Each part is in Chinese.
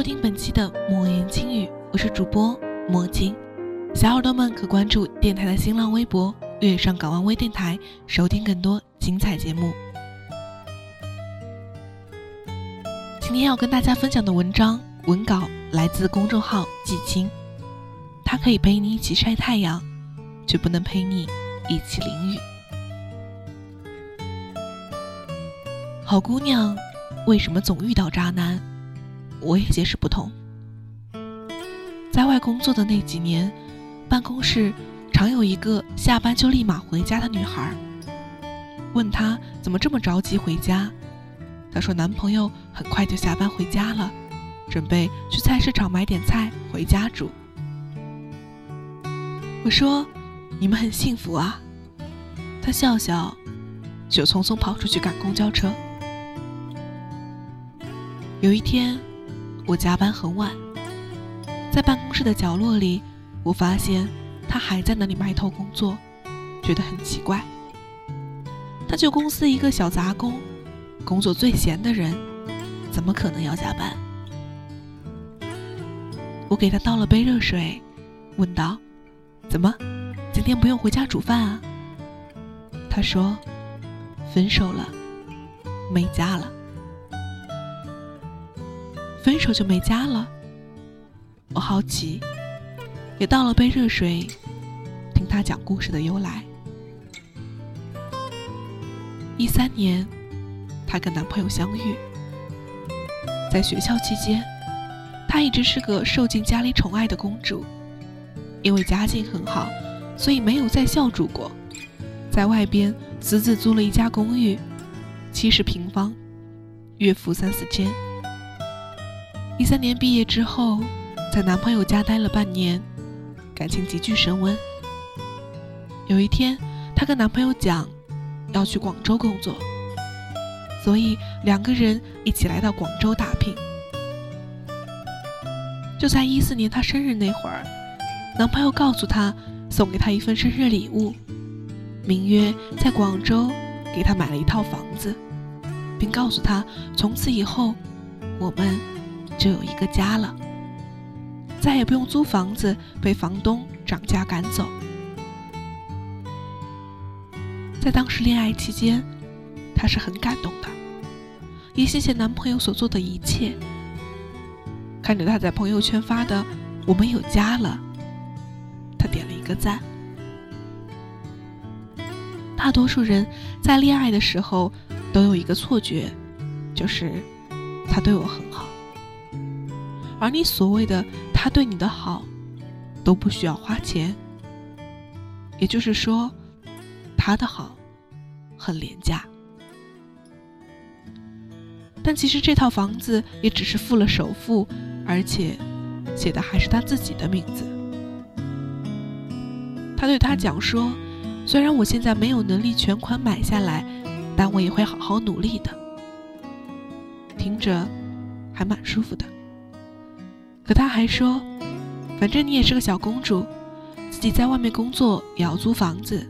收听本期的《莫言轻语》，我是主播莫金。小耳朵们可关注电台的新浪微博“月上港湾微电台”，收听更多精彩节目。今天要跟大家分享的文章文稿来自公众号“季青”，它可以陪你一起晒太阳，却不能陪你一起淋雨。好姑娘为什么总遇到渣男？我也解释不通。在外工作的那几年，办公室常有一个下班就立马回家的女孩。问她怎么这么着急回家，她说男朋友很快就下班回家了，准备去菜市场买点菜回家煮。我说你们很幸福啊。她笑笑，就匆匆跑出去赶公交车。有一天。我加班很晚，在办公室的角落里，我发现他还在那里埋头工作，觉得很奇怪。他就公司一个小杂工，工作最闲的人，怎么可能要加班？我给他倒了杯热水，问道：“怎么，今天不用回家煮饭啊？”他说：“分手了，没家了。”分手就没家了。我好奇，也倒了杯热水，听他讲故事的由来。一三年，她跟男朋友相遇，在学校期间，她一直是个受尽家里宠爱的公主，因为家境很好，所以没有在校住过，在外边私自租了一家公寓，七十平方，月付三四千。一三年毕业之后，在男朋友家待了半年，感情急剧升温。有一天，她跟男朋友讲要去广州工作，所以两个人一起来到广州打拼。就在一四年她生日那会儿，男朋友告诉她送给她一份生日礼物，名曰在广州给她买了一套房子，并告诉她从此以后我们。就有一个家了，再也不用租房子被房东涨价赶走。在当时恋爱期间，她是很感动的，也谢谢男朋友所做的一切。看着他在朋友圈发的“我们有家了”，他点了一个赞。大多数人在恋爱的时候都有一个错觉，就是他对我很好。而你所谓的他对你的好，都不需要花钱。也就是说，他的好很廉价。但其实这套房子也只是付了首付，而且写的还是他自己的名字。他对他讲说：“虽然我现在没有能力全款买下来，但我也会好好努力的。”听着，还蛮舒服的。可他还说，反正你也是个小公主，自己在外面工作也要租房子，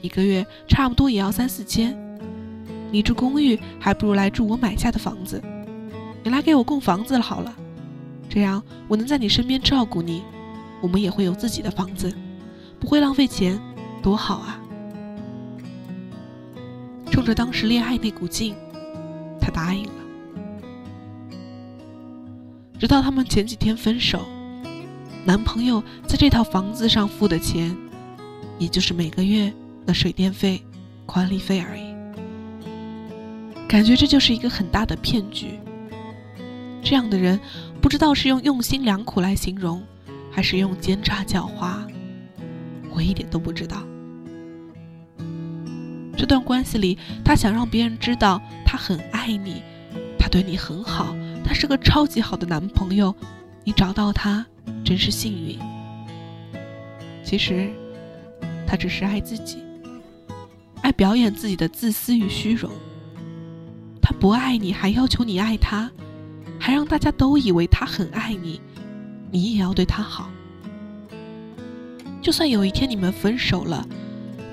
一个月差不多也要三四千。你住公寓还不如来住我买下的房子。你来给我供房子好了，这样我能在你身边照顾你，我们也会有自己的房子，不会浪费钱，多好啊！冲着当时恋爱那股劲，他答应了。直到他们前几天分手，男朋友在这套房子上付的钱，也就是每个月的水电费、管理费而已。感觉这就是一个很大的骗局。这样的人，不知道是用用心良苦来形容，还是用奸诈狡猾，我一点都不知道。这段关系里，他想让别人知道他很爱你，他对你很好，他是个超级好的男朋友，你找到他真是幸运。其实，他只是爱自己，爱表演自己的自私与虚荣。他不爱你，还要求你爱他，还让大家都以为他很爱你，你也要对他好。就算有一天你们分手了。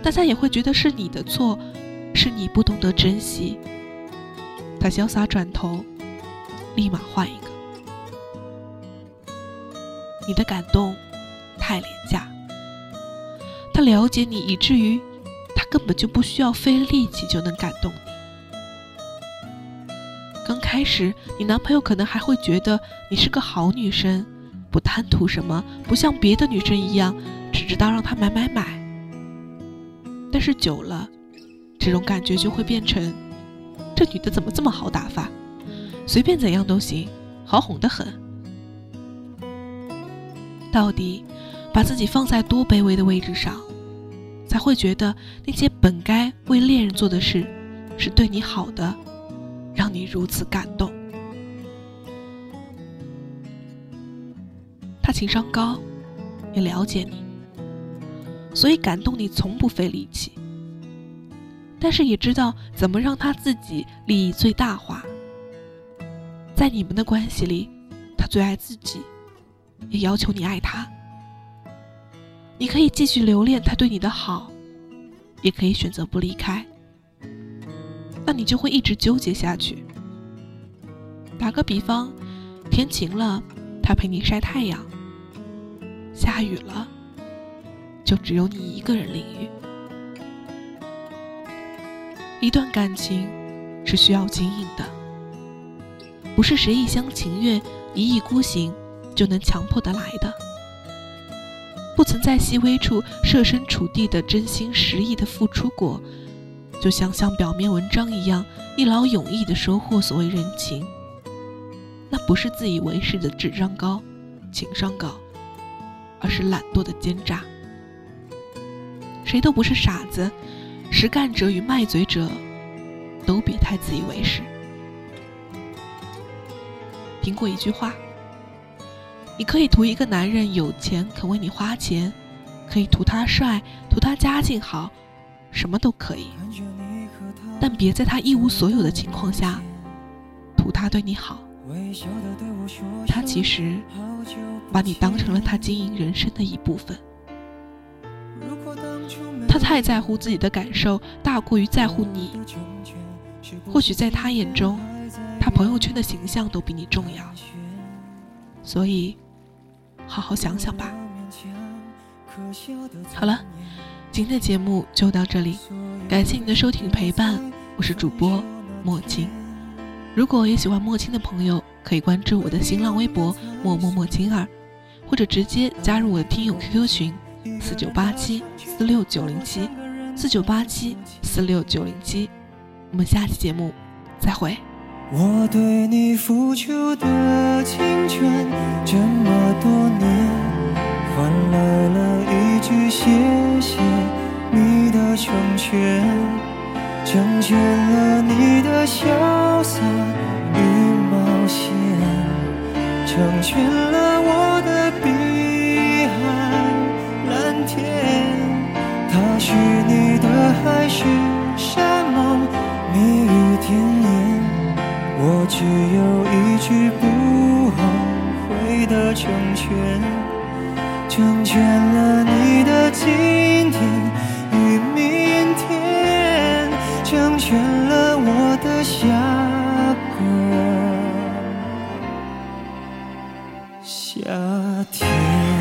大家也会觉得是你的错，是你不懂得珍惜。他潇洒转头，立马换一个。你的感动太廉价。他了解你，以至于他根本就不需要费力气就能感动你。刚开始，你男朋友可能还会觉得你是个好女生，不贪图什么，不像别的女生一样，只知道让他买买买。但是久了，这种感觉就会变成：这女的怎么这么好打发？随便怎样都行，好哄得很。到底把自己放在多卑微的位置上，才会觉得那些本该为恋人做的事，是对你好的，让你如此感动？他情商高，也了解你。所以感动你从不费力气，但是也知道怎么让他自己利益最大化。在你们的关系里，他最爱自己，也要求你爱他。你可以继续留恋他对你的好，也可以选择不离开。那你就会一直纠结下去。打个比方，天晴了，他陪你晒太阳；下雨了。就只有你一个人淋雨。一段感情是需要经营的，不是谁一厢情愿、一意孤行就能强迫得来的。不曾在细微处设身处地的真心实意的付出过，就想像表面文章一样一劳永逸的收获所谓人情，那不是自以为是的智商高、情商高，而是懒惰的奸诈。谁都不是傻子，实干者与卖嘴者，都别太自以为是。听过一句话：你可以图一个男人有钱肯为你花钱，可以图他帅，图他家境好，什么都可以。但别在他一无所有的情况下，图他对你好。他其实把你当成了他经营人生的一部分。他太在乎自己的感受，大过于在乎你。或许在他眼中，朋友圈的形象都比你重要。所以，好好想想吧。好了，今天的节目就到这里，感谢你的收听陪伴，我是主播墨青。如果也喜欢墨青的朋友，可以关注我的新浪微博默默墨青儿，或者直接加入我的听友 QQ 群。四九八七四六九零七，四九八七四六九零七，我们下期节目再会。我对你付出的青春这么多年，换来了一句谢谢你的成全，成全了你的潇洒与冒险，成全了我的笔。他是你的成全了你的今天与明天，成全了我的下个夏天。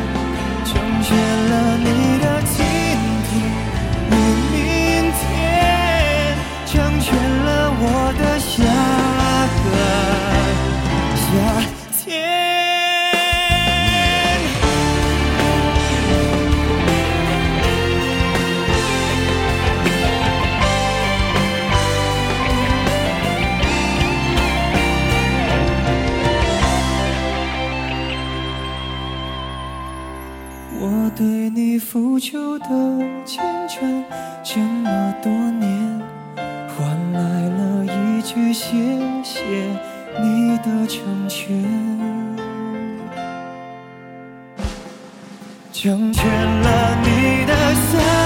成全了你的今天与明天成全成全了你的三。